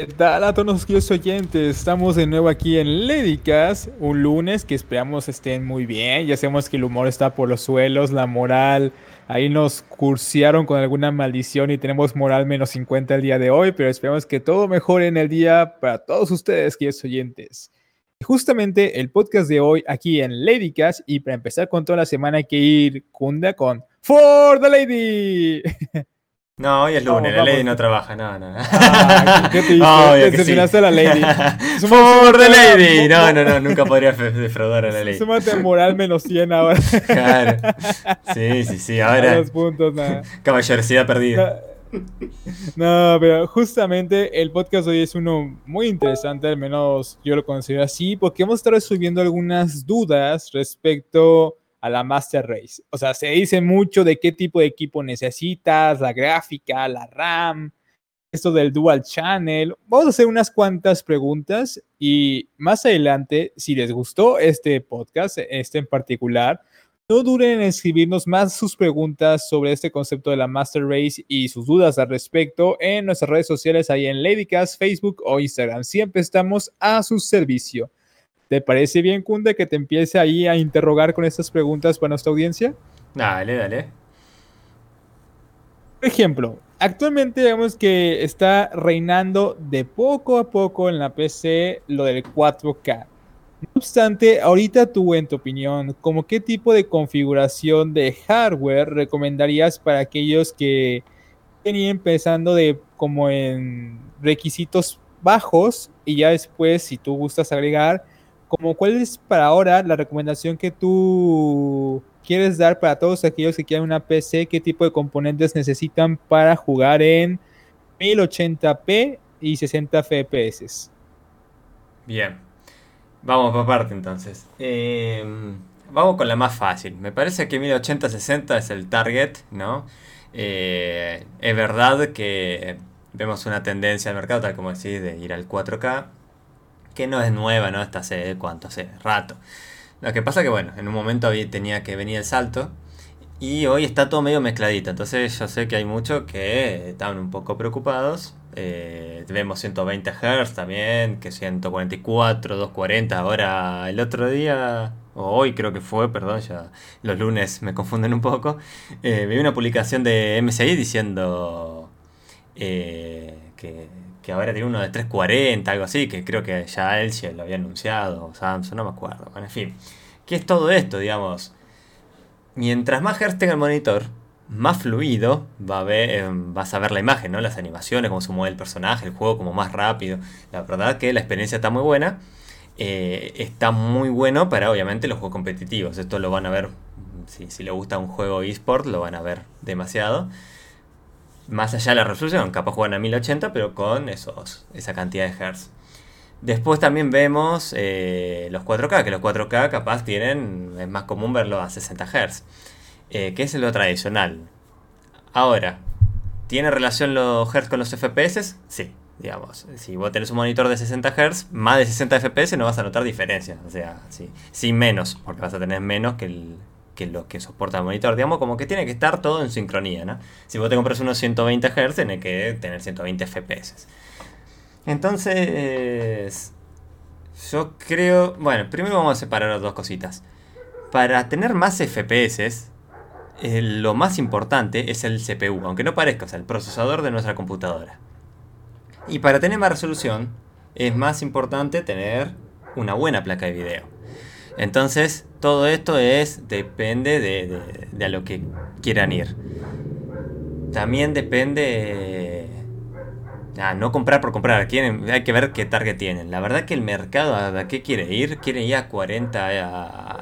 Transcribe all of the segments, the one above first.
¿Qué tal a todos los oyentes? Estamos de nuevo aquí en Ledicas, un lunes que esperamos estén muy bien. Ya sabemos que el humor está por los suelos, la moral. Ahí nos cursearon con alguna maldición y tenemos moral menos 50 el día de hoy, pero esperamos que todo mejore en el día para todos ustedes, queridos oyentes. Justamente el podcast de hoy aquí en Ledicas, y para empezar con toda la semana hay que ir cunda con For the Lady. No, hoy es lunes, la Lady no trabaja, no, no. Ah, ¿Qué te dices? a la Lady. For the Lady. No, no, no, nunca podría defraudar a la Lady. Súmate moral menos 100 ahora. Claro. Sí, sí, sí, ahora. Los puntos, nada. Caballerosidad perdida. No, pero justamente el podcast hoy es uno muy interesante, al menos yo lo considero así, porque hemos estado resolviendo algunas dudas respecto a la Master Race. O sea, se dice mucho de qué tipo de equipo necesitas, la gráfica, la RAM, esto del Dual Channel. Vamos a hacer unas cuantas preguntas y más adelante, si les gustó este podcast, este en particular, no duren en escribirnos más sus preguntas sobre este concepto de la Master Race y sus dudas al respecto en nuestras redes sociales, ahí en Ladycast, Facebook o Instagram. Siempre estamos a su servicio. ¿Te parece bien, Kunde, que te empiece ahí a interrogar con estas preguntas para nuestra audiencia? Dale, dale. Por ejemplo, actualmente vemos que está reinando de poco a poco en la PC lo del 4K. No obstante, ahorita tú, en tu opinión, ¿cómo qué tipo de configuración de hardware recomendarías para aquellos que venían empezando de como en requisitos bajos y ya después, si tú gustas agregar, como cuál es para ahora la recomendación que tú quieres dar para todos aquellos que quieran una PC, qué tipo de componentes necesitan para jugar en 1080p y 60 FPS. Bien, vamos por parte entonces. Em, vamos con la más fácil. Me parece que 1080-60 es el target, ¿no? Eh, es verdad que vemos una tendencia al mercado, tal como decís, de ir al 4K que no es nueva, ¿no? Está hace cuánto, hace rato. Lo que pasa que, bueno, en un momento tenía que venir el salto y hoy está todo medio mezcladito. Entonces yo sé que hay muchos que están un poco preocupados. Eh, vemos 120 Hz también, que 144, 240. Ahora el otro día, o hoy creo que fue, perdón, ya los lunes me confunden un poco. Eh, vi una publicación de MSI diciendo eh, que que ahora tiene uno de 340, algo así, que creo que ya él lo había anunciado, Samsung, no me acuerdo. Bueno, en fin, ¿qué es todo esto, digamos? Mientras más hertz tenga el monitor, más fluido va a ver, eh, vas a ver la imagen, ¿no? Las animaciones, cómo se mueve el personaje, el juego como más rápido. La verdad que la experiencia está muy buena. Eh, está muy bueno para obviamente los juegos competitivos. Esto lo van a ver, si, si le gusta un juego eSport, lo van a ver demasiado más allá de la resolución, capaz juegan a 1080, pero con esos, esa cantidad de hertz. Después también vemos eh, los 4K, que los 4K capaz tienen, es más común verlo a 60 Hz, eh, que es lo tradicional. Ahora, ¿tiene relación los Hz con los FPS? Sí, digamos. Si vos tenés un monitor de 60 Hz, más de 60 FPS no vas a notar diferencia. O sea, sí, sí menos, porque vas a tener menos que el, que lo que soporta el monitor. Digamos, como que tiene que estar todo en sincronía, ¿no? Si vos te compras unos 120 Hz, tiene que tener 120 FPS. Entonces, yo creo... Bueno, primero vamos a separar las dos cositas. Para tener más FPS, eh, lo más importante es el CPU, aunque no parezca, o sea, el procesador de nuestra computadora. Y para tener más resolución, es más importante tener una buena placa de video. Entonces, todo esto es depende de, a lo que quieran ir. También depende... Ah, no comprar por comprar, quieren, hay que ver qué target tienen. La verdad que el mercado, ¿a qué quiere ir? Quiere ir a 40... A,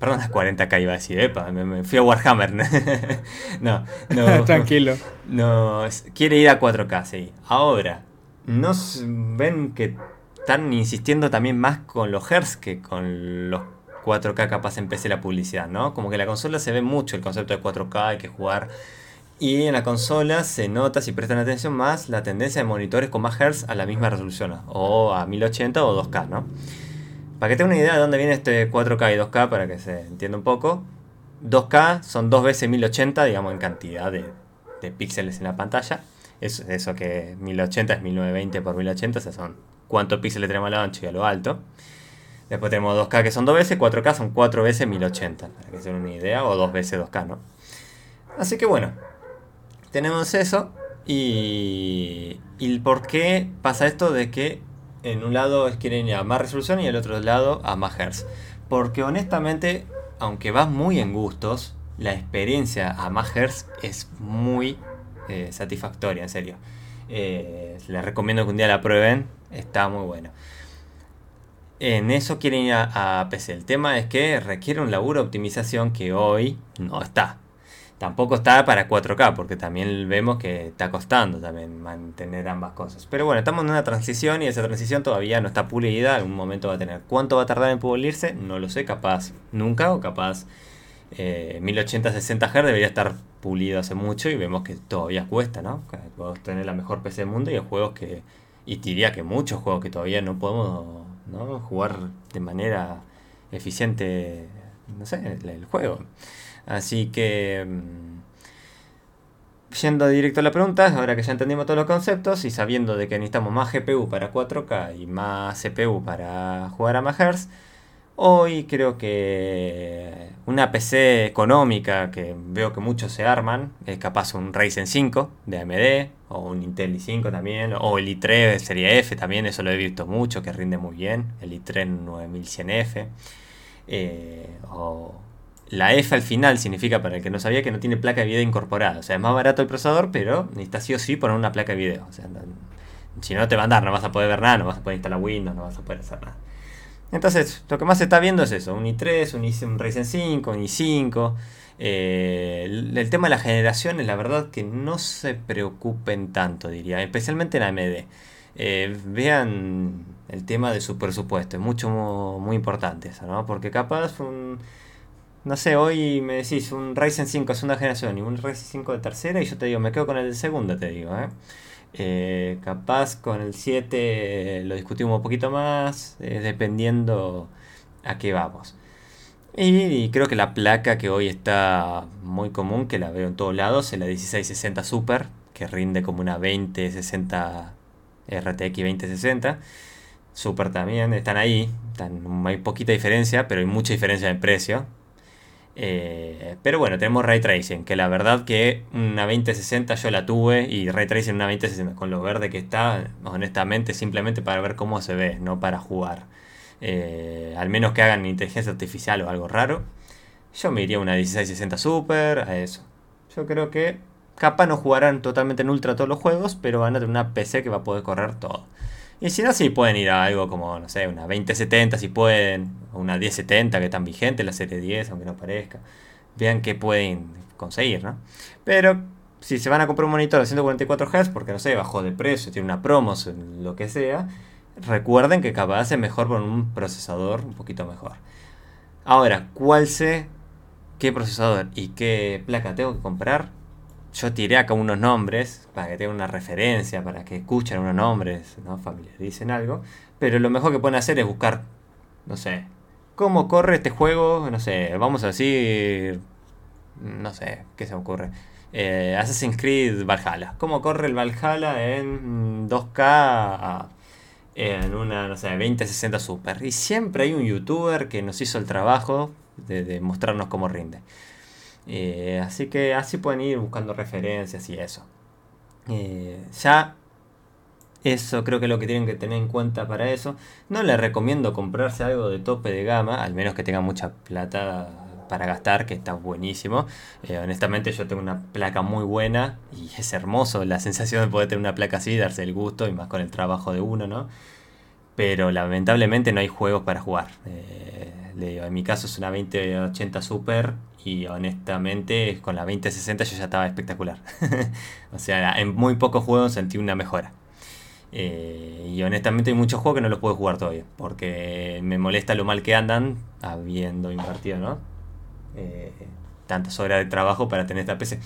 perdón, a 40k iba a decir, epa, me, fui a Warhammer. no, no. Tranquilo. No, quiere ir a 4K, sí. Ahora, ¿no ven que están insistiendo también más con los hertz que con los 4K capaz empecé la publicidad, ¿no? Como que la consola se ve mucho el concepto de 4K, hay que jugar. Y en la consola se nota, si prestan atención más, la tendencia de monitores con más Hz a la misma resolución, o a 1080 o 2K, ¿no? Para que tengan una idea de dónde viene este 4K y 2K, para que se entienda un poco, 2K son dos veces 1080, digamos, en cantidad de, de píxeles en la pantalla. Eso, eso que 1080 es 1920 por 1080, o sea, son cuántos píxeles tenemos a lo ancho y a lo alto. Después tenemos 2K que son 2 veces, 4K son 4 veces 1080, para que se den una idea, o 2 veces 2K, ¿no? Así que bueno, tenemos eso. Y, y por qué pasa esto de que en un lado quieren ir a más resolución y en el otro lado a más hertz. Porque honestamente, aunque va muy en gustos, la experiencia a más hertz es muy eh, satisfactoria, en serio. Eh, les recomiendo que un día la prueben, está muy bueno. En eso quieren ir a, PC. El tema es que requiere un laburo de optimización que hoy no está. Tampoco está para 4K, porque también vemos que está costando también mantener ambas cosas. Pero bueno, estamos en una transición y esa transición todavía no está pulida. En algún momento va a tener. ¿Cuánto va a tardar en pulirse? No lo sé, capaz nunca o capaz 1080-60 Hz debería estar pulido hace mucho y vemos que todavía cuesta, ¿no? Podemos tener la mejor PC del mundo y hay juegos que. Y diría que muchos juegos que todavía no podemos ¿no? jugar de manera eficiente, el juego. Así que, mm, yendo directo a la pregunta, ahora que ya entendimos todos los conceptos y sabiendo de que necesitamos más GPU para 4K y más CPU para jugar a más hoy creo que una PC económica que veo que muchos se arman, es capaz un Ryzen 5 de AMD o un Intel i5 también, o el i3 de serie F también, eso lo he visto mucho, que rinde muy bien, el i3 9100F, eh, o la F al final significa, para el que no sabía, que no tiene placa de video incorporada. O sea, es más barato el procesador, pero necesitas sí o sí poner una placa de video. O sea, si no te va a andar, no vas a poder ver nada, no vas a poder instalar Windows, no vas a poder hacer nada. Entonces, lo que más se está viendo es eso, un i3, un, i, un Ryzen 5, un i5. Eh, el, tema de las generaciones, la verdad que no se preocupen tanto, diría, especialmente en AMD. Eh, vean el tema de su presupuesto, es mucho muy, importante eso, ¿no? Porque capaz un no sé, hoy me decís un Ryzen 5 es una generación y un Ryzen 5 de tercera y yo te digo, me quedo con el de segunda, te digo, ¿eh? Eh, capaz con el 7 lo discutimos un poquito más, eh, dependiendo a qué vamos. Y, creo que la placa que hoy está muy común, que la veo en todos lados, es la 1660 Super, que rinde como una 2060 RTX 2060. Super también, están ahí, hay poquita diferencia, pero hay mucha diferencia en precio. Eh, pero bueno, tenemos Ray Tracing, que la verdad que una 2060 yo la tuve y Ray Tracing una 2060 con lo verde que está, honestamente simplemente para ver cómo se ve, no para jugar. Eh, al menos que hagan inteligencia artificial o algo raro. Yo me iría una 1660 Super, a eso. Yo creo que capaz no jugarán totalmente en ultra todos los juegos, pero van a tener una PC que va a poder correr todo. Y si no, sí pueden ir a algo como, no sé, una 2070 si pueden, o una 1070 que están vigente, la serie 10, aunque no parezca. Vean qué pueden conseguir, ¿no? Pero si se van a comprar un monitor de 144 Hz, porque no sé, bajó de precio, tiene una promo, lo que sea, recuerden que capaz es mejor con un procesador un poquito mejor. Ahora, ¿cuál sé qué procesador y qué placa tengo que comprar? Yo tiré acá unos nombres para que tengan una referencia, para que escuchen unos nombres, ¿no? familiaricen algo. Pero lo mejor que pueden hacer es buscar, no sé, cómo corre este juego, no sé, vamos a decir, no sé, ¿qué se me ocurre? Eh, Assassin's Creed Valhalla. ¿Cómo corre el Valhalla en 2K en una, no sé, 2060 Super? Y siempre hay un youtuber que nos hizo el trabajo de, de mostrarnos cómo rinde. Eh, así que así pueden ir buscando referencias y eso. Eh, ya eso creo que es lo que tienen que tener en cuenta para eso. No les recomiendo comprarse algo de tope de gama, al menos que tengan mucha plata para gastar, que está buenísimo. Eh, honestamente yo tengo una placa muy buena y es hermoso la sensación de poder tener una placa así, darse el gusto y más con el trabajo de uno, ¿no? Pero lamentablemente no hay juegos para jugar. en mi caso es una 2080 Super y honestamente con la 2060 yo ya estaba espectacular. o sea, en muy pocos juegos sentí una mejora. Eh, y honestamente hay muchos juegos que no los puedo jugar todavía, porque me molesta lo mal que andan habiendo invertido, ¿no? Eh, tantas horas de trabajo para tener esta PC.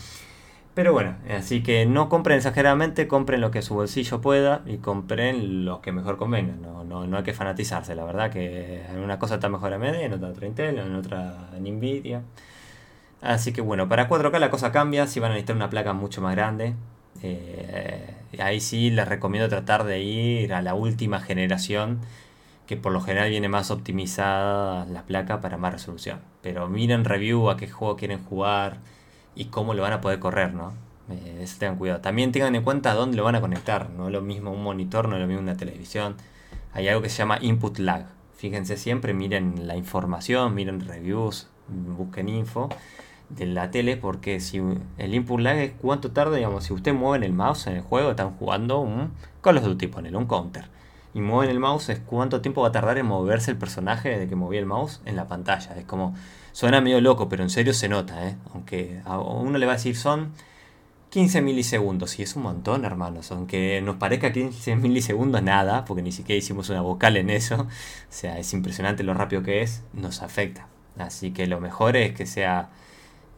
Pero bueno, así que no compren exageradamente, compren lo que su bolsillo pueda y compren lo que mejor convenga. No, no, no hay que fanatizarse, la verdad que en una cosa está mejor a media, en otra Intel, en otra Nvidia. Así que bueno, para 4K la cosa cambia, si van a necesitar una placa mucho más grande. Eh, ahí sí les recomiendo tratar de ir a la última generación, que por lo general viene más optimizada la placa para más resolución. Pero miren review a qué juego quieren jugar y cómo lo van a poder correr, ¿no? Eh, eso tengan cuidado. También tengan en cuenta dónde lo van a conectar. No es lo mismo un monitor, no es lo mismo una televisión. Hay algo que se llama input lag. Fíjense siempre, miren la información, miren reviews, busquen info de la tele porque si el input lag es cuánto tarda, digamos, si usted mueve el mouse en el juego, están jugando un Call of Duty, ponele, un counter. Y mueven el mouse es cuánto tiempo va a tardar en moverse el personaje de que movía el mouse en la pantalla. Es como, suena medio loco, pero en serio se nota, ¿eh? Aunque a uno le va a decir son 15 milisegundos, y es un montón, hermanos. Aunque nos parezca 15 milisegundos nada, porque ni siquiera hicimos una vocal en eso. O sea, es impresionante lo rápido que es, nos afecta. Así que lo mejor es que sea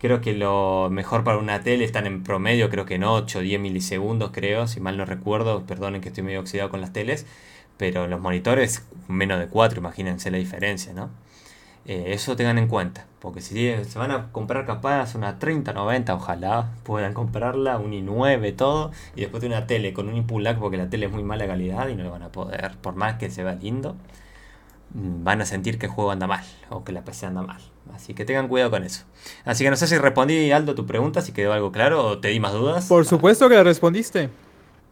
Creo que lo mejor para una tele están en promedio, creo que en 8 o 10 milisegundos, creo, si mal no recuerdo. Perdonen que estoy medio oxidado con las teles. Pero los monitores, menos de 4, imagínense la diferencia, ¿no? Eh, eso tengan en cuenta. Porque si se van a comprar capaz una 3090, ojalá puedan comprarla, un i9, todo. Y después de una tele con un input lag porque la tele es muy mala calidad y no lo van a poder. Por más que se vea lindo, mm, van a sentir que el juego anda mal o que la PC anda mal. Así que tengan cuidado con eso. Así que no sé si respondí, Aldo, tu pregunta, si quedó algo claro o te di más dudas. Por supuesto que la respondiste.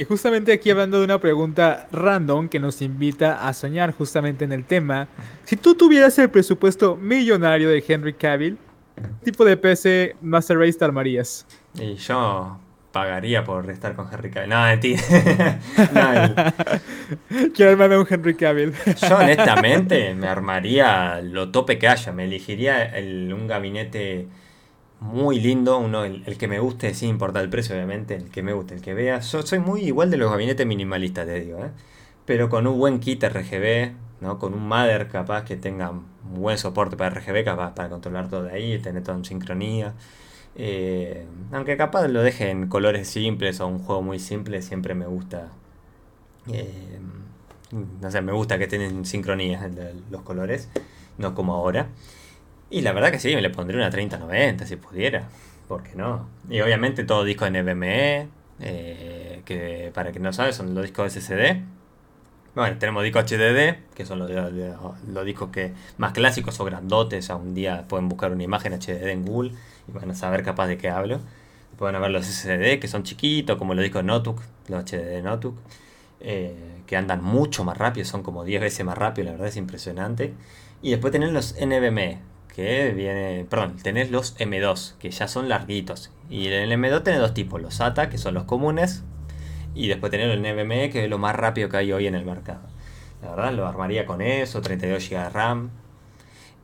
Y justamente aquí hablando de una pregunta random que nos invita a soñar justamente en el tema. Si tú tuvieras el presupuesto millonario de Henry Cavill, ¿qué tipo de PC Master Race te armarías? Y yo pagaría por estar con Henry Cavill. No, mentira. Quiero armarme un Henry Cavill. Yo honestamente me armaría lo tope que haya. Me elegiría un gabinete muy lindo, uno el, que me guste, sin importar el precio, obviamente, el que me guste, el que vea. Yo soy muy igual de los gabinetes minimalistas, te digo, ¿eh? Pero con un buen kit RGB, ¿no? Con un Mother capaz que tenga un buen soporte para RGB, capaz para controlar todo de ahí, tener todo en sincronía. Eh, aunque capaz lo deje en colores simples o un juego muy simple, siempre me gusta. Eh, no sé, me gusta que estén sincronía los colores, no como ahora. Y la verdad que sí, me le pondría una 3090 si pudiera. ¿Por qué no? Y obviamente todo disco NVMe, eh, que para que no sabes son los discos SSD. Bueno, tenemos discos HDD, que son los, los, discos que más clásicos o grandotes. Un día pueden buscar una imagen HDD en Google y van a saber capaz de qué hablo. Pueden ver los SSD que son chiquitos, como los discos Notebook, los HDD Notebook, eh, que andan mucho más rápido, son como 10 veces más rápido, la verdad es impresionante. Y después tenés los NVMe, que viene, perdón, tenés los M2, que ya son larguitos. Y en el M2 tenés dos tipos, los SATA, que son los comunes, y después tenés el NVMe, que es lo más rápido que hay hoy en el mercado. La verdad, lo armaría con eso, 32 GB de RAM,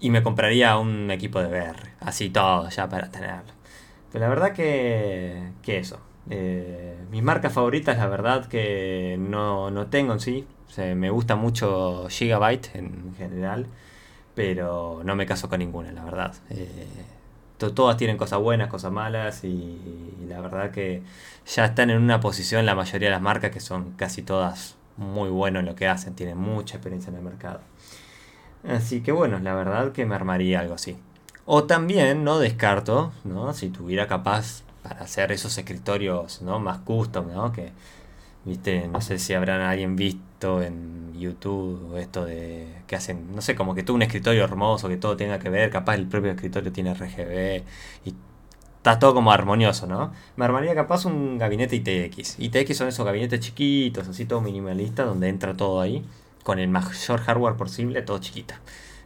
y me compraría un equipo de VR, así todo ya para tenerlo. Pero la verdad que, que eso. Eh, mis marcas favoritas, la verdad que no, no tengo en sí. me gusta mucho Gigabyte en general, pero no me caso con ninguna, la verdad. Eh, todas tienen cosas buenas, cosas malas y, la verdad que ya están en una posición la mayoría de las marcas que son casi todas muy buenas en lo que hacen, tienen mucha experiencia en el mercado. Así que bueno, la verdad que me armaría algo así. O también, no descarto, ¿no? Si tuviera capaz para hacer esos escritorios, ¿no? Más custom, ¿no? Que, viste, no sé si habrán alguien visto en YouTube esto de que hacen, no sé, como que todo un escritorio hermoso, que todo tenga que ver, capaz el propio escritorio tiene RGB y está todo como armonioso, ¿no? Me armaría capaz un gabinete ITX. ITX son esos gabinetes chiquitos, así todo minimalista, donde entra todo ahí con el mayor hardware posible, todo chiquito.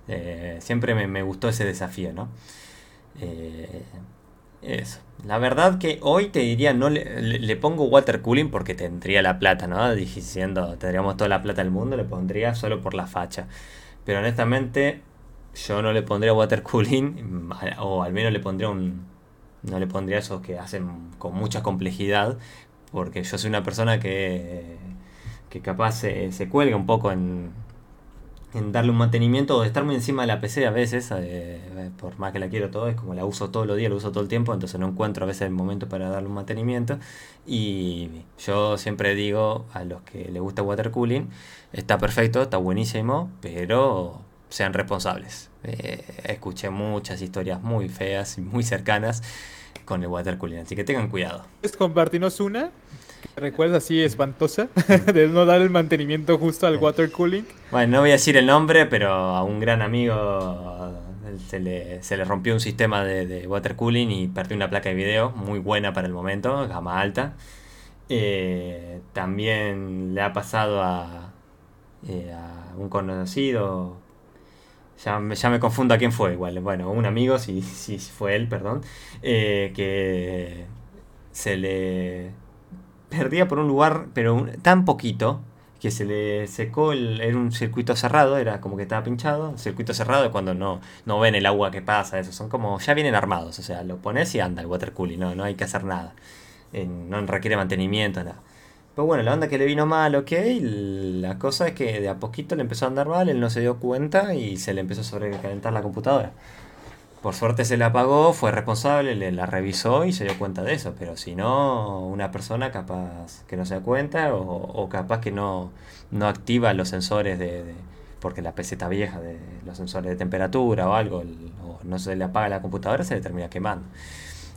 Eh, siempre me, gustó ese desafío, ¿no? Eh, eso. La verdad que hoy te diría, no le, pongo water cooling porque tendría la plata, ¿no? Diciendo, tendríamos toda la plata del mundo, le pondría solo por la facha. Pero honestamente, yo no le pondría water cooling, o al menos le pondría un. No le pondría esos que hacen con mucha complejidad, porque yo soy una persona que que capaz se, cuelga un poco en, en, darle un mantenimiento o de encima de la PC a veces, eh, por más que la quiero todo, es como la uso todos los días, la uso todo el tiempo, entonces no encuentro a veces el momento para darle un mantenimiento. Y yo siempre digo a los que les gusta water cooling, está perfecto, está buenísimo, pero sean responsables. Eh, escuché muchas historias muy feas y muy cercanas con el water cooling, así que tengan cuidado. ¿Puedes compartirnos una? ¿Recuerdas así espantosa? de no dar el mantenimiento justo al water cooling. Bueno, no voy a decir el nombre, pero a un gran amigo se le, se le rompió un sistema de, water cooling y perdió una placa de video muy buena para el momento, gama alta. Eh, también le ha pasado a, eh, a un conocido, ya, ya, me confundo a quién fue igual, bueno, un amigo, si, si fue él, perdón, eh, que se le perdía por un lugar, pero tan poquito, que se le secó, el, era un circuito cerrado, era como que estaba pinchado, circuito cerrado cuando no, no ven el agua que pasa, eso, son como, ya vienen armados, o sea, lo pones y anda el water cooling, no, no hay que hacer nada, no requiere mantenimiento, nada. Pero bueno, la onda que le vino mal, ok, la cosa es que de a poquito le empezó a andar mal, él no se dio cuenta y se le empezó a sobrecalentar la computadora. Por suerte se la apagó, fue responsable, le, la revisó y se dio cuenta de eso. Pero si no, una persona capaz que no se da cuenta o, capaz que no, no activa los sensores de, porque la PC está vieja, de los sensores de temperatura o algo, o no se le apaga la computadora, se le termina quemando.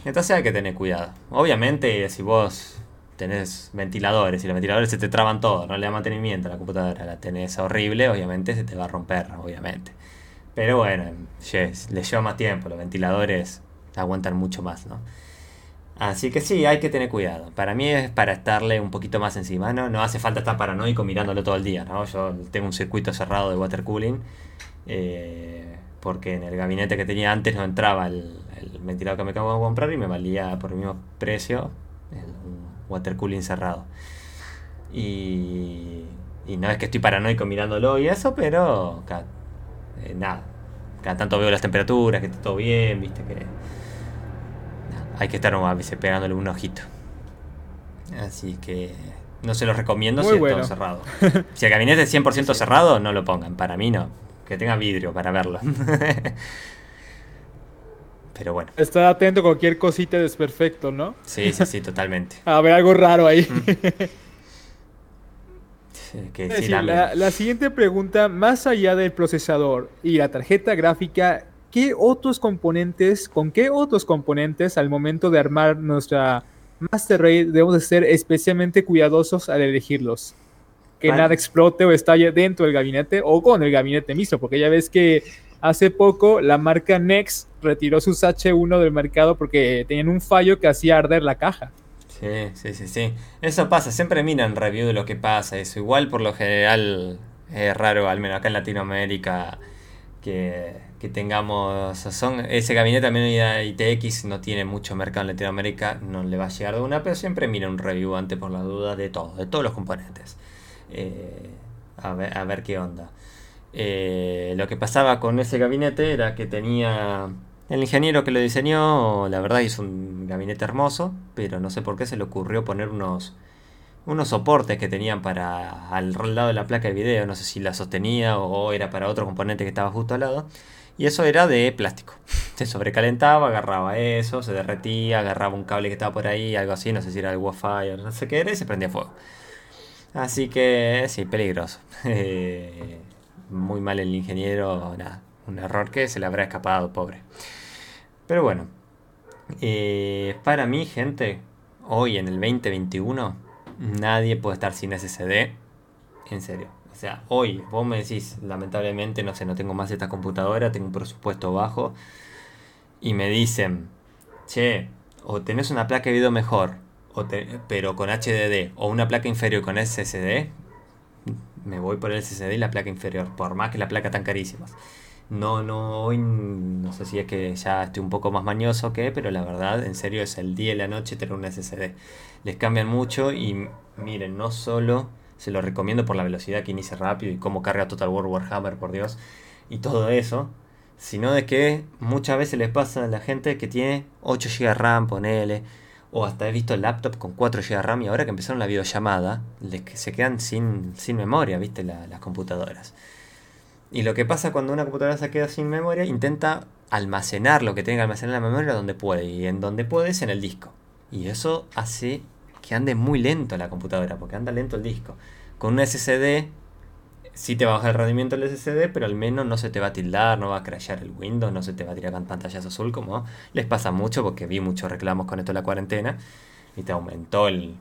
Entonces hay que tener cuidado. Obviamente, si vos tenés ventiladores y los ventiladores se te traban todo, no le da mantenimiento a la computadora, la tenés horrible, obviamente se te va a romper, obviamente. Pero bueno, le lleva más tiempo, los ventiladores aguantan mucho más, ¿no? Así que sí, hay que tener cuidado. Para mí es para estarle un poquito más encima, ¿no? No hace falta estar paranoico mirándolo todo el día, ¿no? Yo tengo un circuito cerrado de water cooling, eh, porque en el gabinete que tenía antes no entraba el, ventilador que me acabo de comprar y me valía por el mismo precio el water cooling cerrado. Y, y no es que estoy paranoico mirándolo y eso, pero eh, nada. Cada tanto veo las temperaturas, que está todo bien, viste que. hay que estar a veces pegándole un ojito. Así que. No se los recomiendo si está todo cerrado. Si el gabinete es 100% cerrado, no lo pongan. Para mí no. Que tenga vidrio para verlo. Pero bueno. Está atento a cualquier cosita desperfecto, ¿no? Sí, sí, sí, totalmente. a ver algo raro ahí. La, siguiente pregunta, más allá del procesador y la tarjeta gráfica, ¿qué otros componentes, con qué otros componentes al momento de armar nuestra Master Raid debemos de ser especialmente cuidadosos al elegirlos? Que nada explote o estalle dentro del gabinete o con el gabinete mismo, porque ya ves que hace poco la marca Nex retiró sus H1 del mercado porque tenían un fallo que hacía arder la caja. Sí, sí, sí, sí. Eso pasa, siempre miran review de lo que pasa, eso. Igual por lo general es raro, al menos acá en Latinoamérica, que, tengamos... Son, ese gabinete también ITX no tiene mucho mercado en Latinoamérica, no le va a llegar de una, pero siempre mira un review antes por la duda de todo, de todos los componentes. Eh, a, ver, a ver qué onda. Eh, lo que pasaba con ese gabinete era que tenía el ingeniero que lo diseñó, la verdad, hizo un gabinete hermoso, pero no sé por qué se le ocurrió poner unos, unos soportes que tenían para al lado de la placa de video, no sé si la sostenía o era para otro componente que estaba justo al lado. Y eso era de plástico. Se sobrecalentaba, agarraba eso, se derretía, agarraba un cable que estaba por ahí, algo así, no sé si era el wifi o no sé qué era, y se prendía fuego. Así que sí, peligroso. Eh, muy mal el ingeniero, nada un error que se le habrá escapado, pobre. Pero bueno, eh, para mí, gente, hoy en el 2021, nadie puede estar sin SSD. En serio. O sea, hoy vos me decís, lamentablemente, no sé, no tengo más esta computadora, tengo un presupuesto bajo. Y me dicen, che, o tenés una placa de video mejor, o pero con HDD, o una placa inferior con SSD, me voy por el SSD y la placa inferior, por más que la placa tan carísima. No, no, hoy no sé si es que ya estoy un poco más mañoso o qué, pero la verdad, en serio, es el día y la noche tener un SSD. Les cambian mucho y miren, no solo se lo recomiendo por la velocidad que inicia rápido y cómo carga Total War Warhammer, por Dios, y todo eso, sino de que muchas veces les pasa a la gente que tiene 8 GB RAM, ponele, o hasta he visto laptop con 4 GB RAM y ahora que empezaron la videollamada, les, se quedan sin, sin memoria, viste, las computadoras. Y lo que pasa cuando una computadora se queda sin memoria, intenta almacenar lo que tenga que almacenar en la memoria donde puede. Y en donde puede es en el disco. Y eso hace que ande muy lento la computadora, porque anda lento el disco. Con un SSD, sí te va a bajar el rendimiento del SSD, pero al menos no se te va a tildar, no va a crashear el Windows, no se te va a tirar pantallas azul, como les pasa mucho, porque vi muchos reclamos con esto de la cuarentena. Y te aumentó el,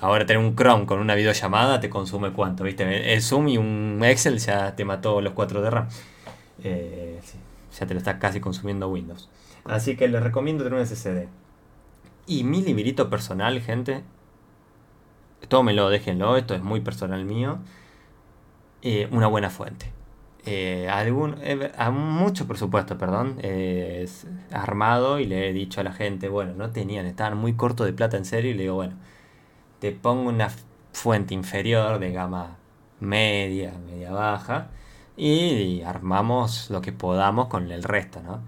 ahora tener un Chrome con una videollamada te consume cuánto, ¿viste? El Zoom y un Excel ya te mató los 4 de RAM. Eh, ya te lo está casi consumiendo Windows. Así que les recomiendo tener un SSD. Y mi librito personal, gente. Tómenlo, déjenlo, esto es muy personal mío. Eh, una buena fuente. Eh, algún, a mucho presupuesto, perdón, armado y le he dicho a la gente, bueno, no tenían, estaban muy cortos de plata en serio y le digo, bueno, te pongo una fuente inferior de gama media, media baja y, armamos lo que podamos con el resto, ¿no?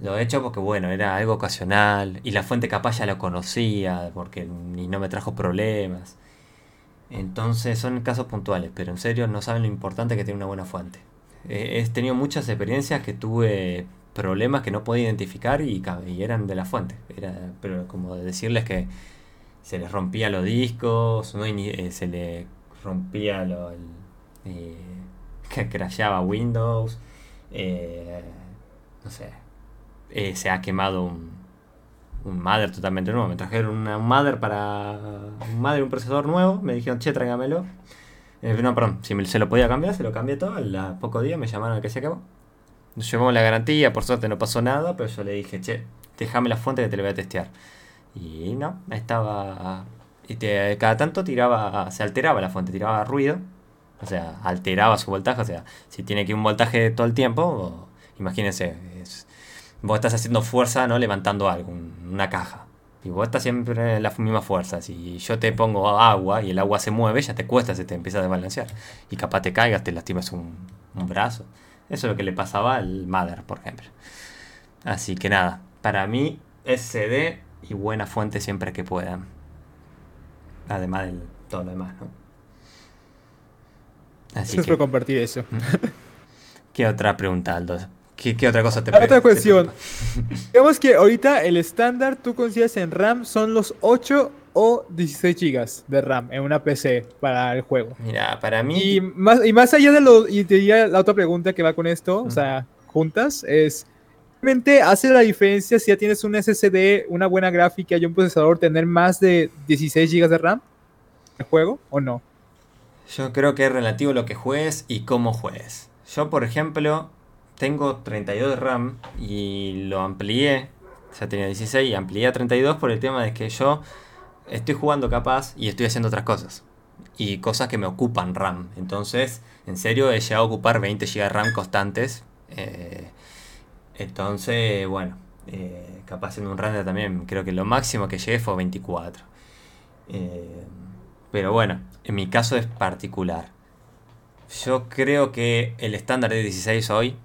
Lo he hecho porque, bueno, era algo ocasional y la fuente capaz ya la conocía porque ni no me trajo problemas. Entonces son casos puntuales, pero en serio no saben lo importante que tiene una buena fuente. he tenido muchas experiencias que tuve problemas que no podía identificar y, y eran de la fuente. Era, pero como decirles que se les rompía los discos, eh, se le rompía lo, eh, que crasheaba Windows, eh, no sé, se ha quemado un, un mother totalmente nuevo. Me trajeron una, un mother para un mother, un procesador nuevo, me dijeron, che, tráigamelo. no, perdón, si se lo podía cambiar, se lo cambié todo. A pocos días me llamaron a que se acabó. Nos llevamos la garantía, por suerte no pasó nada, pero yo le dije, che, déjame la fuente que te lo voy a testear. Y no, estaba. Y cada tanto tiraba, se alteraba la fuente, tiraba ruido. O sea, alteraba su voltaje. O sea, si tiene que un voltaje todo el tiempo, imagínense, vos estás haciendo fuerza, ¿no? Levantando algo, una caja. Y vos estás siempre en la misma fuerza. Si yo te pongo agua y el agua se mueve, ya te cuesta, se te empieza a desbalancear. Y capaz te caigas, te lastimas un, un brazo. Eso es lo que le pasaba al Mother, por ejemplo. Así que nada, para mí SD y buena fuente siempre que puedan. Además de todo lo demás, ¿no? Así Gracias por compartir eso. ¿Qué otra pregunta, Aldo? ¿Qué, otra cosa te Otra cuestión. Digamos que ahorita el estándar tú consideras en RAM son los 8 o 16 GB de RAM en una PC para el juego. Mira, para mí. Y más, y más allá de lo. Y te diría la otra pregunta que va con esto, o sea, juntas, es hace la diferencia si ya tienes un SSD, una buena gráfica y un procesador, tener más de 16 GB de RAM el juego o no? Yo creo que es relativo lo que juegues y cómo juegues. Yo, por ejemplo, tengo 32 de RAM y lo amplié. Ya tenía 16 y amplié a 32 por el tema de que yo estoy jugando capaz y estoy haciendo otras cosas. Y cosas que me ocupan RAM. Entonces, en serio, he llegado a ocupar 20 GB de RAM constantes. Eh, entonces, bueno, eh, capaz en un render también, creo que lo máximo que llegué fue 24. Eh, pero bueno, en mi caso es particular. Yo creo que el estándar es 16 hoy,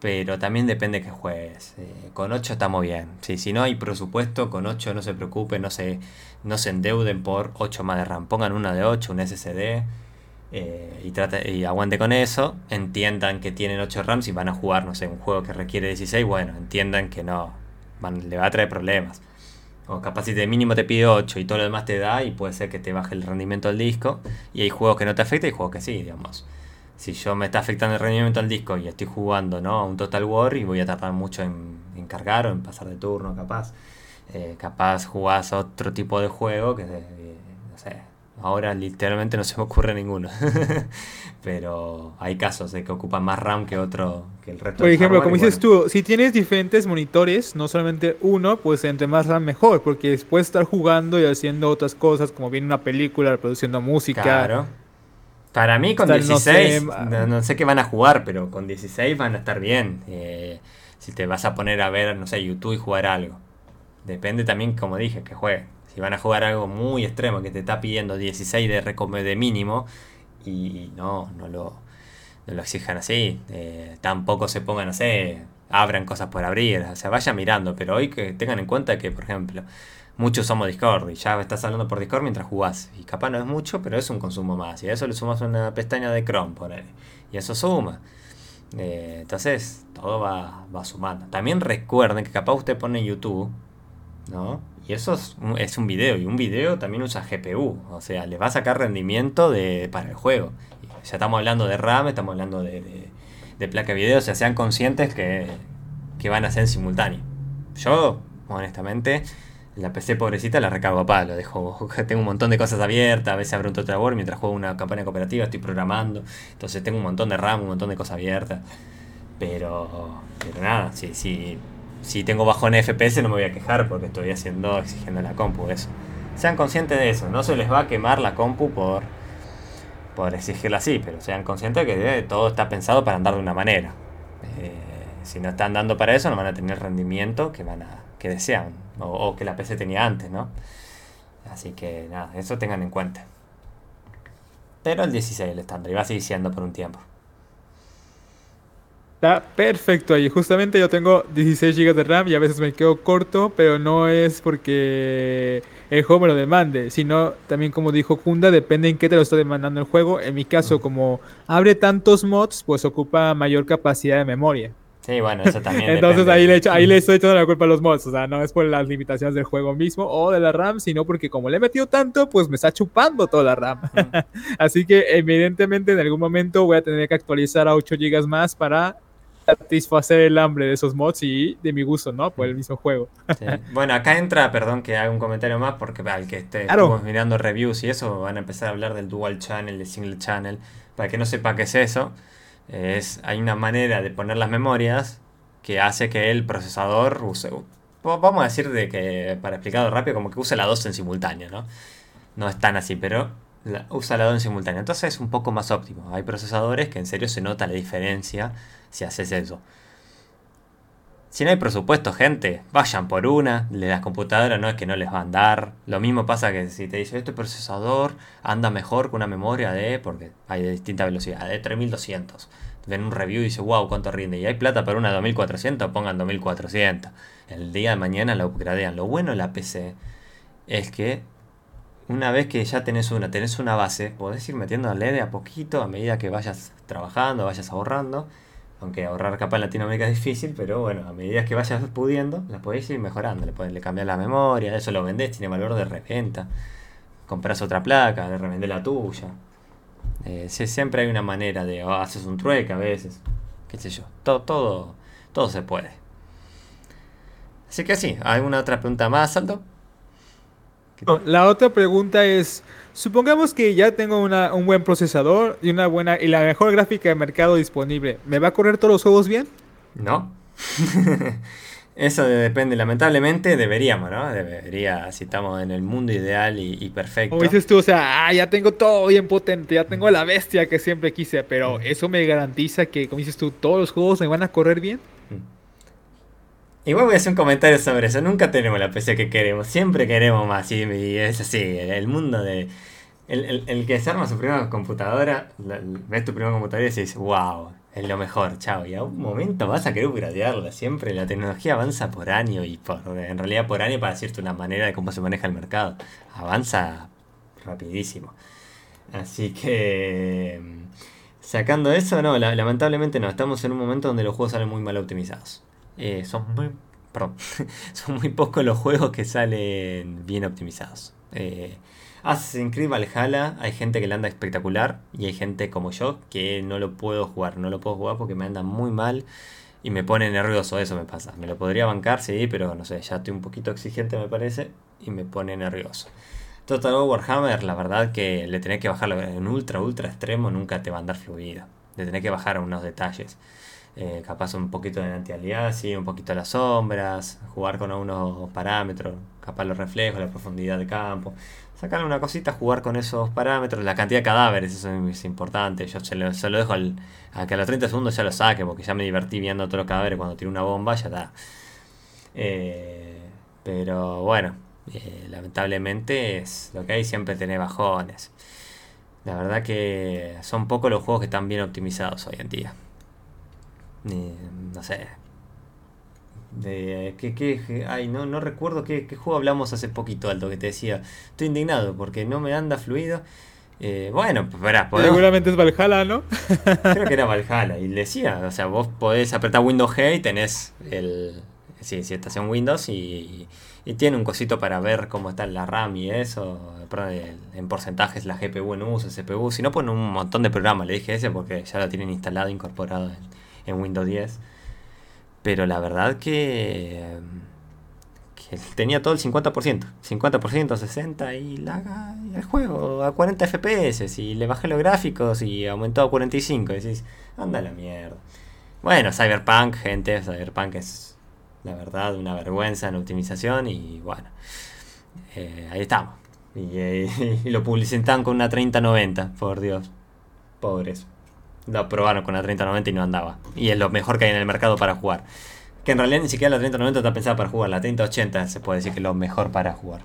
pero también depende que juegues. Eh, con 8 estamos bien. si no hay presupuesto, con 8 no se preocupen, no se, no se endeuden por 8 más de RAM. Pongan una de 8, un SSD eh, y, trate, y aguante con eso, entiendan que tienen 8 RAMs y van a jugar, no sé, un juego que requiere 16, bueno, entiendan que no, le va a traer problemas. O capaz si de mínimo te pide 8 y todo lo demás te da y puede ser que te baje el rendimiento del disco. Y hay juegos que no te afectan y juegos que sí, digamos. Si yo me está afectando el rendimiento del disco y estoy jugando ¿no? un Total War y voy a tardar mucho en, cargar o en pasar de turno, capaz. Eh, capaz jugás otro tipo de juego que, eh, no sé, Ahora literalmente no se me ocurre ninguno. Pero hay casos de que ocupan más RAM que otro, que el resto. Por ejemplo, como dices tú, si tienes diferentes monitores, no solamente uno, pues entre más RAM mejor, porque después estar jugando y haciendo otras cosas, como viene una película, reproduciendo música. Claro. Para mí con 16, no sé, qué van a jugar, pero con 16 van a estar bien. Eh, si te vas a poner a ver, no sé, YouTube y jugar algo. Depende también, como dije, que juegue. Si van a jugar algo muy extremo que te está pidiendo 16 de, de mínimo y no, no lo, no lo exijan así, eh, tampoco se pongan, no sé, abran cosas por abrir, o sea, vayan mirando, pero hoy que tengan en cuenta que, por ejemplo, muchos somos Discord y ya estás hablando por Discord mientras jugás. Y capaz no es mucho, pero es un consumo más. Y a eso le sumas una pestaña de Chrome, por ahí. Y eso suma. Eh, entonces, todo va, va sumando. También recuerden que capaz usted pone YouTube, ¿no? Eso es un, video, y un video también usa GPU, o sea, le va a sacar rendimiento de, para el juego. Ya estamos hablando de RAM, estamos hablando de, placa de video, o sea, sean conscientes que, que van a ser en simultáneo. Yo, honestamente, La PC pobrecita la recargo a palo, dejo, tengo un montón de cosas abiertas, a veces abro un Total mientras juego una campaña cooperativa, estoy programando, entonces tengo un montón de RAM, un montón de cosas abiertas. Pero, pero nada, si, si, si tengo bajón FPS no me voy a quejar porque estoy haciendo, exigiendo la compu, eso. Sean conscientes de eso, no se les va a quemar la compu por, por exigirla así, pero sean conscientes de que todo está pensado para andar de una manera. Eh, si no están dando para eso, no van a tener el rendimiento que van a que desean o, que la PC tenía antes, ¿no? Así que nada, eso tengan en cuenta. Pero el 16 el estándar va a seguir siendo por un tiempo. Está perfecto ahí. Justamente yo tengo 16 GB de RAM y a veces me quedo corto, pero no es porque el juego me lo demande, sino también como dijo Kunda, depende en qué te lo está demandando el juego. En mi caso, como abre tantos mods, pues ocupa mayor capacidad de memoria. Sí, bueno, eso también. Entonces ahí le, ahí le estoy echando la culpa a los mods. O sea, no es por las limitaciones del juego mismo o de la RAM, sino porque como le he metido tanto, pues me está chupando toda la RAM. Así que evidentemente en algún momento voy a tener que actualizar a 8 GB más para satisfacer el hambre de esos mods y de mi gusto, ¿no? Por el mismo juego. Bueno, acá entra, perdón que haga un comentario más, porque al que esté mirando reviews y eso, van a empezar a hablar del dual channel, del single channel. Para que no sepa qué es eso, es, hay una manera de poner las memorias que hace que el procesador use, vamos a decir de que, para explicarlo rápido, como que use la dos en simultáneo, ¿no? No es tan así, pero usa la dos en simultáneo. Entonces es un poco más óptimo. Hay procesadores que en serio se nota la diferencia si haces eso. Si no hay presupuesto, gente, vayan por una. Las computadoras no es que no les va a andar. Lo mismo pasa que si te dice este procesador anda mejor que una memoria de. porque hay de distinta velocidad, de 3200. Ven un review y dice, wow, cuánto rinde. Y hay plata para una 2400, pongan 2400. El día de mañana la upgradean. Lo bueno de la PC es que una vez que ya tenés una, tenés una base, podés ir metiendo LED de a poquito a medida que vayas trabajando, vayas ahorrando aunque ahorrar capa en Latinoamérica es difícil, pero bueno, a medida que vayas pudiendo, las podéis ir mejorando. Le, podés, le cambiar la memoria, eso lo vendés, tiene valor de reventa. Compras otra placa, de revender la tuya. Eh, siempre hay una manera de, oh, haces un trueque a veces, qué sé yo. Todo, todo, todo se puede. Así que sí, ¿alguna otra pregunta más, Aldo? La otra pregunta es, Supongamos que ya tengo un buen procesador y una buena y la mejor gráfica de mercado disponible. ¿Me va a correr todos los juegos bien? No. Eso depende, lamentablemente deberíamos, ¿no? Debería, si estamos en el mundo ideal y, perfecto. Como dices tú, o sea, ah, ya tengo todo bien potente, ya tengo la bestia que siempre quise, pero eso me garantiza que, como dices tú, todos los juegos me van a correr bien. Igual voy a hacer un comentario sobre eso. Nunca tenemos la PC que queremos. Siempre queremos más. Y, es así. El mundo de. El, que se arma su primera computadora, ves tu primera computadora y dices, wow, es lo mejor, chao. Y a un momento vas a querer gradearla. Siempre la tecnología avanza por año y por, en realidad por año para decirte una manera de cómo se maneja el mercado. Avanza rapidísimo. Así que. Sacando eso, no, lamentablemente no. Estamos en un momento donde los juegos salen muy mal optimizados. Eh, son muy son muy pocos los juegos que salen bien optimizados. Eh, Assassin's Creed Valhalla hay gente que le anda espectacular y hay gente como yo que no lo puedo jugar. No lo puedo jugar porque me anda muy mal y me pone nervioso. Eso me pasa. Me lo podría bancar, sí, pero no sé, ya estoy un poquito exigente me parece y me pone nervioso. Total Warhammer, la verdad que le tenés que bajarlo en ultra, ultra extremo, nunca te va a andar fluido. Le tenés que bajar unos detalles. Eh, capaz un poquito de anti y un poquito las sombras, jugar con algunos parámetros, capaz los reflejos, la profundidad de campo. Sacarle una cosita, jugar con esos parámetros, la cantidad de cadáveres, eso es importante. Yo se lo, dejo al, a que a los 30 segundos ya lo saque, porque ya me divertí viendo todos los cadáveres cuando tiene una bomba, ya está. Eh, pero bueno, eh, lamentablemente es lo que hay, siempre tiene bajones. La verdad que son pocos los juegos que están bien optimizados hoy en día no sé. De, ¿qué, qué, ay, no, no recuerdo qué, juego hablamos hace poquito, Alto, que te decía, estoy indignado porque no me anda fluido. Eh, bueno, pues verás, Seguramente es Valhalla, ¿no? Creo que era Valhalla. Y decía, o sea, vos podés apretar Windows G y tenés el. Sí, sí, estás en Windows y, y tiene un cosito para ver cómo está la RAM y eso. En porcentajes la GPU en uso, CPU. Si no, ponen un montón de programas. Le dije ese porque ya lo tienen instalado, incorporado en, en Windows 10. Pero la verdad que, tenía todo el 50%. 50%, 60 y, la, el juego a 40 FPS. Y le bajé los gráficos y aumentó a 45. Y decís, anda la mierda. Bueno, Cyberpunk, gente, Cyberpunk es la verdad una vergüenza en optimización. Y bueno, eh, ahí estamos. Y, y, lo publicitan con una 3090, por Dios. Pobres. Lo probaron con la 3090 y no andaba. Y es lo mejor que hay en el mercado para jugar. Que en realidad ni siquiera la 3090 está pensada para jugar. La 3080 se puede decir que es lo mejor para jugar.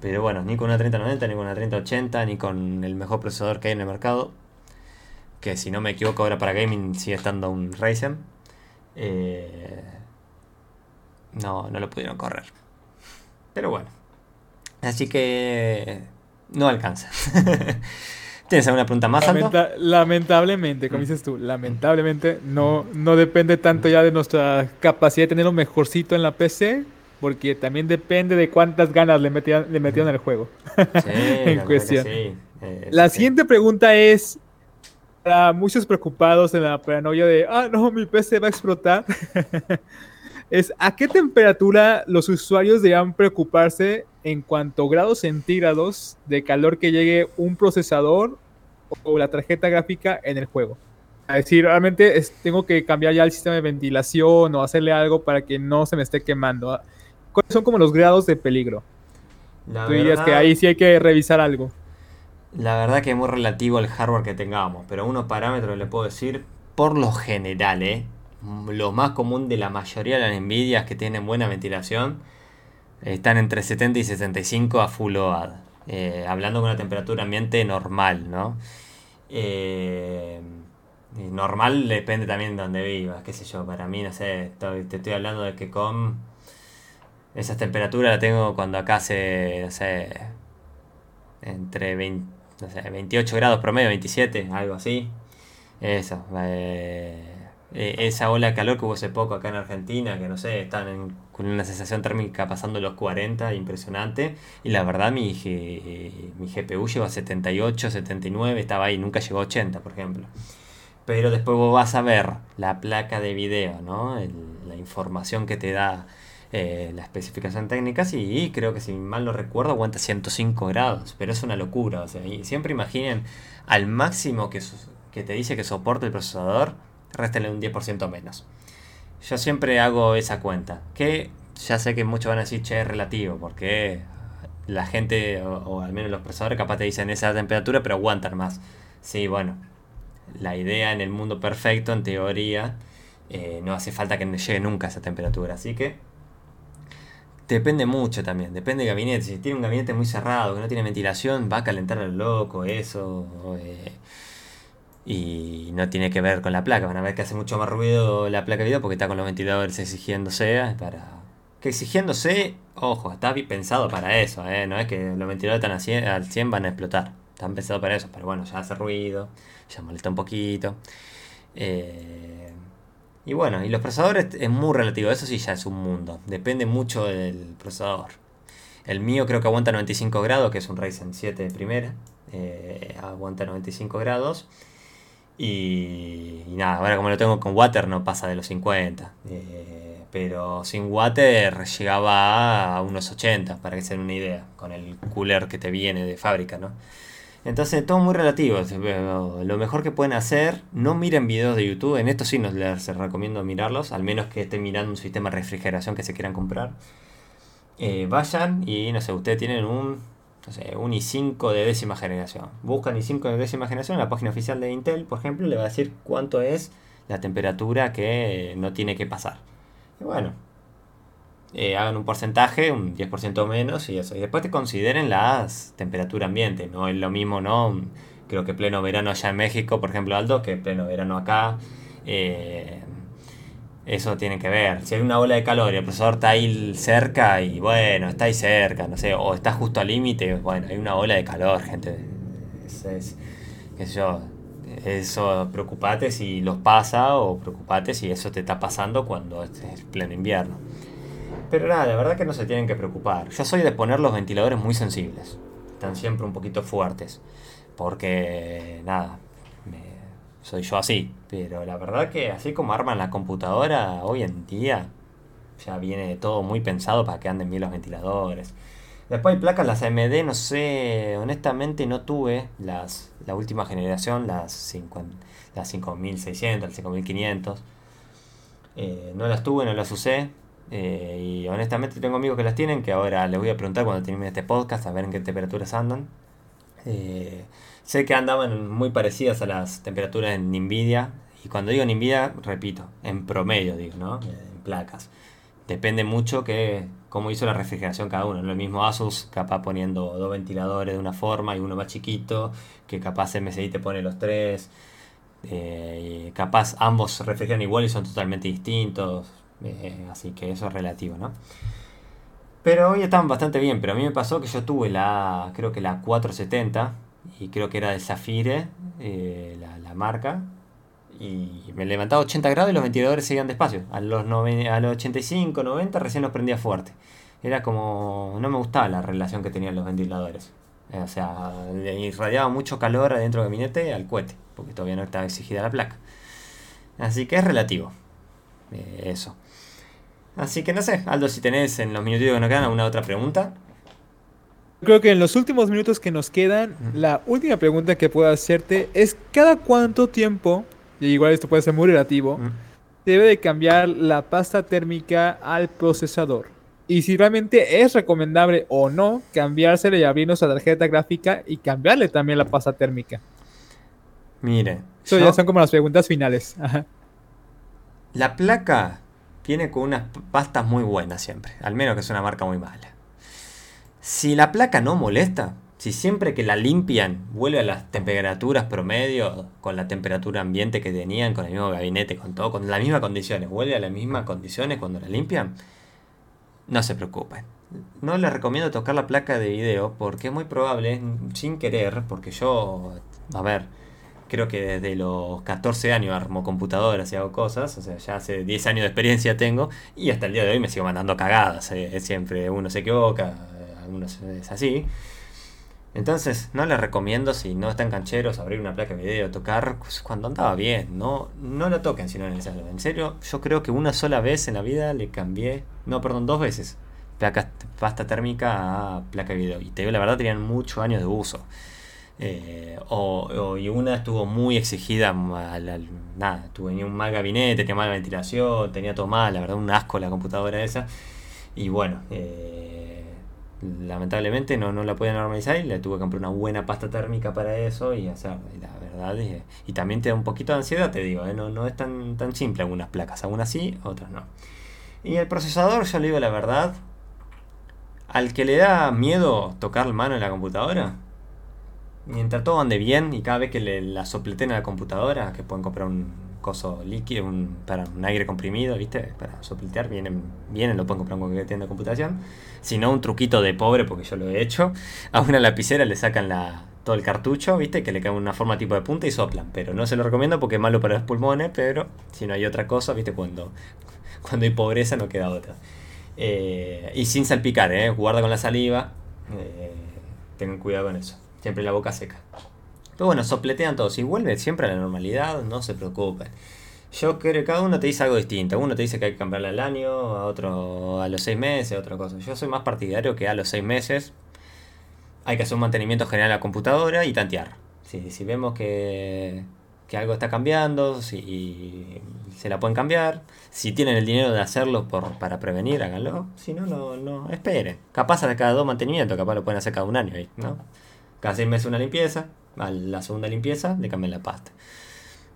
Pero bueno, ni con una 3090, ni con una 3080, ni con el mejor procesador que hay en el mercado. Que si no me equivoco ahora para gaming sigue estando un Ryzen. Eh, no, no lo pudieron correr. Pero bueno. Así que no alcanza. ¿Tienes alguna pregunta más, Lamenta Lamentablemente, como dices tú, lamentablemente no, no depende tanto ya de nuestra capacidad de tener lo mejorcito en la PC, porque también depende de cuántas ganas le metieron, le metieron al juego. Sí, en cuestión. Eh, la siguiente pregunta es, para muchos preocupados en la paranoia de, ah, no, mi PC va a explotar, es a qué temperatura los usuarios deberían preocuparse en cuanto a grados centígrados de calor que llegue un procesador o la tarjeta gráfica en el juego. Es decir, realmente tengo que cambiar ya el sistema de ventilación o hacerle algo para que no se me esté quemando. ¿Cuáles son como los grados de peligro? Tú dirías que ahí sí hay que revisar algo. La verdad que es muy relativo al hardware que tengamos, pero unos parámetros le puedo decir, por lo general, ¿eh? lo más común de la mayoría de las Nvidias que tienen buena ventilación están entre 70 y 65 a full OAD. Eh, hablando con una temperatura ambiente normal, ¿no? Eh, normal depende también de donde vivas, qué sé yo, para mí, no sé, te estoy hablando de que con esas temperaturas la tengo cuando acá hace, no sé, entre 28 grados promedio, 27, algo así. Eso, eh, eh, esa ola de calor que hubo hace poco acá en Argentina, que no sé, están con una sensación térmica pasando los 40, impresionante. Y la verdad, mi, mi GPU llegó a 78, 79, estaba ahí, nunca llegó a 80, por ejemplo. Pero después vos vas a ver la placa de video, ¿no? la información que te da eh, la especificación técnica, y creo que si mal no recuerdo aguanta 105 grados, pero es una locura. O sea, y siempre imaginen al máximo que, que te dice que soporta el procesador réstale un 10% menos. Yo siempre hago esa cuenta, que ya sé que muchos van a decir, che, es relativo, porque la gente, o, al menos los procesadores, capaz te dicen esa temperatura, pero aguantan más. Sí, bueno, la idea en el mundo perfecto, en teoría, eh, no hace falta que llegue nunca a esa temperatura. Así que depende mucho también, depende del gabinete. Si tiene un gabinete muy cerrado, que no tiene ventilación, va a calentar al loco, eso. Eh, y no tiene que ver con la placa. Van a ver que hace mucho más ruido la placa de video porque está con los ventiladores exigiéndose para... Que exigiéndose, ojo, está pensado para eso, ¿eh? no es que los ventiladores están al 100, van a explotar. Están pensados para eso, pero bueno, ya hace ruido, ya molesta un poquito. Eh, y bueno, y los procesadores es muy relativo, eso sí ya es un mundo, depende mucho del procesador. El mío creo que aguanta 95 grados, que es un Ryzen 7 de primera, eh, aguanta 95 grados. Y, nada, ahora como lo tengo con water no pasa de los 50. Eh, pero sin water llegaba a unos 80, para que se den una idea, con el cooler que te viene de fábrica, ¿no? Entonces, todo muy relativo. Lo mejor que pueden hacer, no miren videos de YouTube. En esto sí no les recomiendo mirarlos, al menos que estén mirando un sistema de refrigeración que se quieran comprar. Eh, vayan y, no sé, ustedes tienen un un i5 de décima generación. Buscan i5 de décima generación en la página oficial de Intel, por ejemplo, le va a decir cuánto es la temperatura que no tiene que pasar. Y bueno, eh, hagan un porcentaje, un 10% menos y eso. Y después te consideren las temperatura ambiente. No es lo mismo, ¿no? Creo que pleno verano allá en México, por ejemplo, Aldo, que pleno verano acá. Eh, eso tiene que ver. Si hay una ola de calor y el procesador está ahí cerca y bueno, está ahí cerca, no sé, o está justo al límite, bueno, hay una ola de calor, gente. Es, qué sé yo, eso preocupate si los pasa o preocupate si eso te está pasando cuando es pleno invierno. Pero nada, la verdad que no se tienen que preocupar. Yo soy de poner los ventiladores muy sensibles. Están siempre un poquito fuertes. Porque, nada, soy yo así. Pero la verdad que así como arman la computadora hoy en día, ya viene todo muy pensado para que anden bien los ventiladores. Después hay placas, las AMD, no sé, honestamente no tuve las, la última generación, las, 5, las 5600, las 5500. Eh, no las tuve, no las usé. Eh, y honestamente tengo amigos que las tienen, que ahora les voy a preguntar cuando termine este podcast a ver en qué temperaturas andan. Eh, sé que andaban muy parecidas a las temperaturas en Nvidia. Y cuando digo en Nvidia, repito, en promedio digo, ¿no? En placas. Depende mucho que cómo hizo la refrigeración cada uno. Lo mismo Asus, capaz poniendo dos ventiladores de una forma y uno más chiquito, que capaz MSI te pone los tres. Eh, capaz ambos refrigeran igual y son totalmente distintos. Eh, así que eso es relativo, ¿no? Pero hoy están bastante bien, pero a mí me pasó que yo tuve la, creo que la 470, y creo que era de Zafire, eh, la, marca, y me levantaba 80 grados y los ventiladores seguían despacio. A los, a los 85, 90 recién los prendía fuerte. Era como, no me gustaba la relación que tenían los ventiladores. O sea, irradiaba mucho calor adentro del gabinete al cohete, porque todavía no estaba exigida la placa. Así que es relativo. Eh, eso. Así que no sé, Aldo, si tenés en los minutitos que nos quedan alguna otra pregunta. Creo que en los últimos minutos que nos quedan, la última pregunta que puedo hacerte es cada cuánto tiempo, y igual esto puede ser muy relativo, debe de cambiar la pasta térmica al procesador. Y si realmente es recomendable o no cambiársele y abrirnos la tarjeta gráfica y cambiarle también la pasta térmica. Mire. Eso ya son como las preguntas finales. La placa viene con unas pastas muy buenas siempre, al menos que es una marca muy mala. Si la placa no molesta, si siempre que la limpian vuelve a las temperaturas promedio, con la temperatura ambiente que tenían, con el mismo gabinete, con todo, con las mismas condiciones, vuelve a las mismas condiciones cuando la limpian, no se preocupen. No les recomiendo tocar la placa de video porque es muy probable, sin querer, porque yo, a ver, creo que desde los 14 años armo computadoras y hago cosas, o sea, ya hace 10 años de experiencia tengo y hasta el día de hoy me sigo mandando cagadas, eh, siempre uno se equivoca, es así. Entonces, no les recomiendo si no están cancheros abrir una placa de video, tocar pues, cuando andaba bien, no, no lo toquen si no es necesario. En serio, yo creo que una sola vez en la vida le cambié, no, perdón, dos veces, placa, pasta térmica a placa de video. Y te digo, la verdad, tenían muchos años de uso. Eh, o, y una estuvo muy exigida, nada, tuve un mal gabinete, tenía mala ventilación, tenía todo mal, la verdad, un asco la computadora esa. Y bueno, eh, lamentablemente no, no la podía normalizar y le tuve que comprar una buena pasta térmica para eso y hacer, la verdad, y, también te da un poquito de ansiedad, te digo, eh, no, no es tan, tan simple algunas placas, algunas sí, otras no. Y el procesador, yo le digo la verdad, al que le da miedo tocar la mano en la computadora, mientras todo ande bien y cada vez que le la sopleten a la computadora, que pueden comprar un coso líquido, un, para un aire comprimido, ¿viste? Para sopletear, vienen, vienen, lo pueden comprar en cualquier tienda de computación. Si no, un truquito de pobre, porque yo lo he hecho. A una lapicera le sacan la, todo el cartucho, ¿viste? Que le cae una forma tipo de punta y soplan. Pero no se lo recomiendo porque es malo para los pulmones, pero si no hay otra cosa, ¿viste? Cuando, cuando hay pobreza no queda otra. Eh, y sin salpicar, ¿eh? Guarda con la saliva. Eh, tengan cuidado con eso siempre la boca seca. Pero bueno, sopletean todos y vuelve siempre a la normalidad, no se preocupen. Yo creo que cada uno te dice algo distinto. Uno te dice que hay que cambiarle al año, a otro a los seis meses, a otra cosa. Yo soy más partidario que a los seis meses hay que hacer un mantenimiento general a la computadora y tantear. Si, si vemos que, que algo está cambiando, si se la pueden cambiar. Si tienen el dinero de hacerlo por, para prevenir, háganlo. Si no, no, no, esperen. Capaz a cada dos mantenimientos, capaz lo pueden hacer cada un año, ¿no? Cada seis meses una limpieza, a la segunda limpieza le cambian la pasta.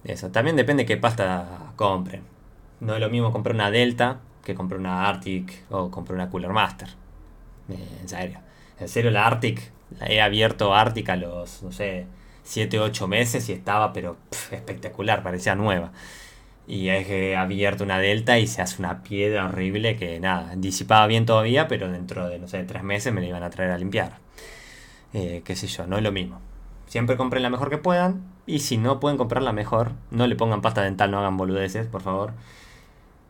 Eso. También depende qué pasta compren. No es lo mismo comprar una Delta que comprar una Arctic o comprar una Cooler Master. Eh, en serio. En serio, la Arctic, la he abierto Arctic a los, no sé, 7, 8 meses y estaba, pero espectacular, parecía nueva. Y he abierto una Delta y se hace una piedra horrible que nada, disipaba bien todavía, pero dentro de, no sé, 3 meses me la iban a traer a limpiar. Eh, qué sé yo, no es lo mismo. Siempre compren la mejor que puedan. Y si no pueden comprar la mejor, no le pongan pasta dental, no hagan boludeces, por favor.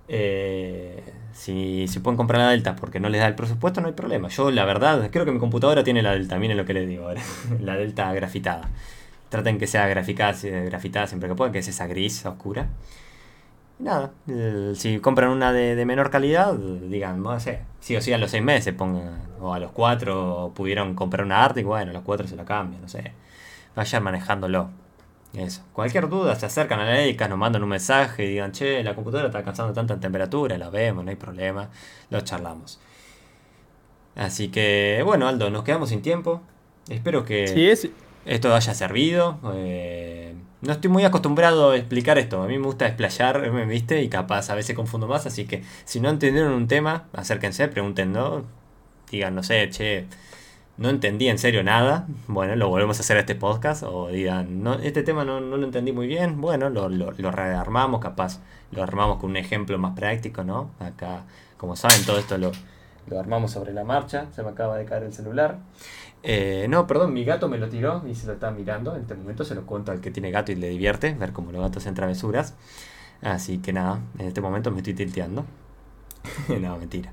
Eh, si, si, pueden comprar la Delta porque no les da el presupuesto, no hay problema. Yo, la verdad, creo que mi computadora tiene la Delta. Miren lo que les digo ahora. la Delta grafitada. Traten que sea graficada, grafitada siempre que puedan, que es esa gris oscura. nada, si compran una de, menor calidad, digan, no sé, sí o sí a los seis meses pongan, o a los cuatro pudieron comprar una Arctic, bueno, a los cuatro se la cambian, no sé. Vayan manejándolo. Eso. Cualquier duda, se acercan a la EICA, nos mandan un mensaje y digan, che, la computadora está alcanzando tanta temperatura, la vemos, no hay problema, lo charlamos. Así que, bueno, Aldo, nos quedamos sin tiempo. Espero que esto haya servido. Eh, no estoy muy acostumbrado a explicar esto. A mí me gusta explayarme, ¿viste? Y capaz a veces confundo más. Así que si no entendieron un tema, acérquense, pregunten, ¿no? Digan, no sé, che, no entendí en serio nada. Bueno, lo volvemos a hacer este podcast. O digan, no, este tema no, lo entendí muy bien. Bueno, lo, lo, lo rearmamos, capaz. Lo armamos con un ejemplo más práctico, ¿no? Acá, como saben, todo esto lo, lo armamos sobre la marcha. Se me acaba de caer el celular. Eh, no, perdón, mi gato me lo tiró y se lo está mirando. En este momento se lo cuento al que tiene gato y le divierte ver cómo los gatos en travesuras. Así que nada, en este momento me estoy tilteando. no, mentira.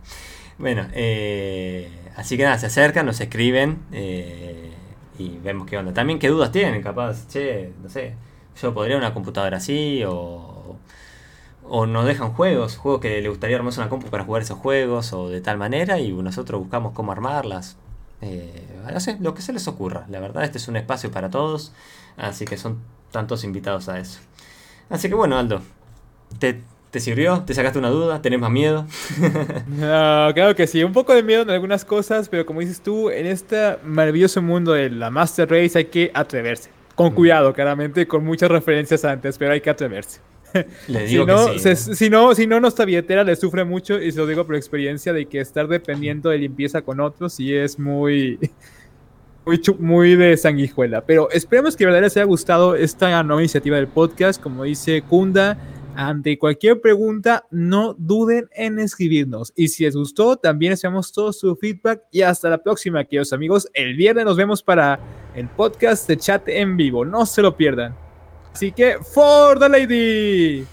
Bueno, eh, así que nada, se acercan, nos escriben eh, y vemos qué onda. También qué dudas tienen, capaz, che, no sé, yo podría una computadora así o, o nos dejan juegos, juegos que le gustaría armarse una compu para jugar esos juegos o de tal manera y nosotros buscamos cómo armarlas. Eh, no sé, lo que se les ocurra. La verdad, este es un espacio para todos, así que son tantos invitados a eso. Así que bueno, Aldo, ¿te, sirvió? ¿Te sacaste una duda? ¿Tenés más miedo? no, claro que sí, un poco de miedo en algunas cosas, pero como dices tú, en este maravilloso mundo de la Master Race hay que atreverse. Con mm. cuidado, claramente, con muchas referencias antes, pero hay que atreverse. si, no, si, no, si no, nuestra billetera le sufre mucho, y se lo digo por experiencia, de que estar dependiendo de limpieza con otros sí es muy, muy, muy de sanguijuela. Pero esperemos que de verdad les haya gustado esta nueva iniciativa del podcast. Como dice Kunda, ante cualquier pregunta, no duden en escribirnos. Y si les gustó, también esperamos todo su feedback. Y hasta la próxima, queridos amigos. El viernes nos vemos para el podcast de chat en vivo. No se lo pierdan. Así que, for the lady.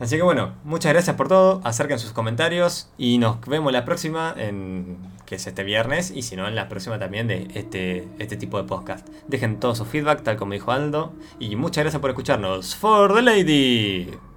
Así que bueno, muchas gracias por todo. Acerquen sus comentarios y nos vemos la próxima, en, que es este viernes, y si no, en la próxima también de este, este tipo de podcast. Dejen todo su feedback, tal como dijo Aldo. Y muchas gracias por escucharnos. For the lady.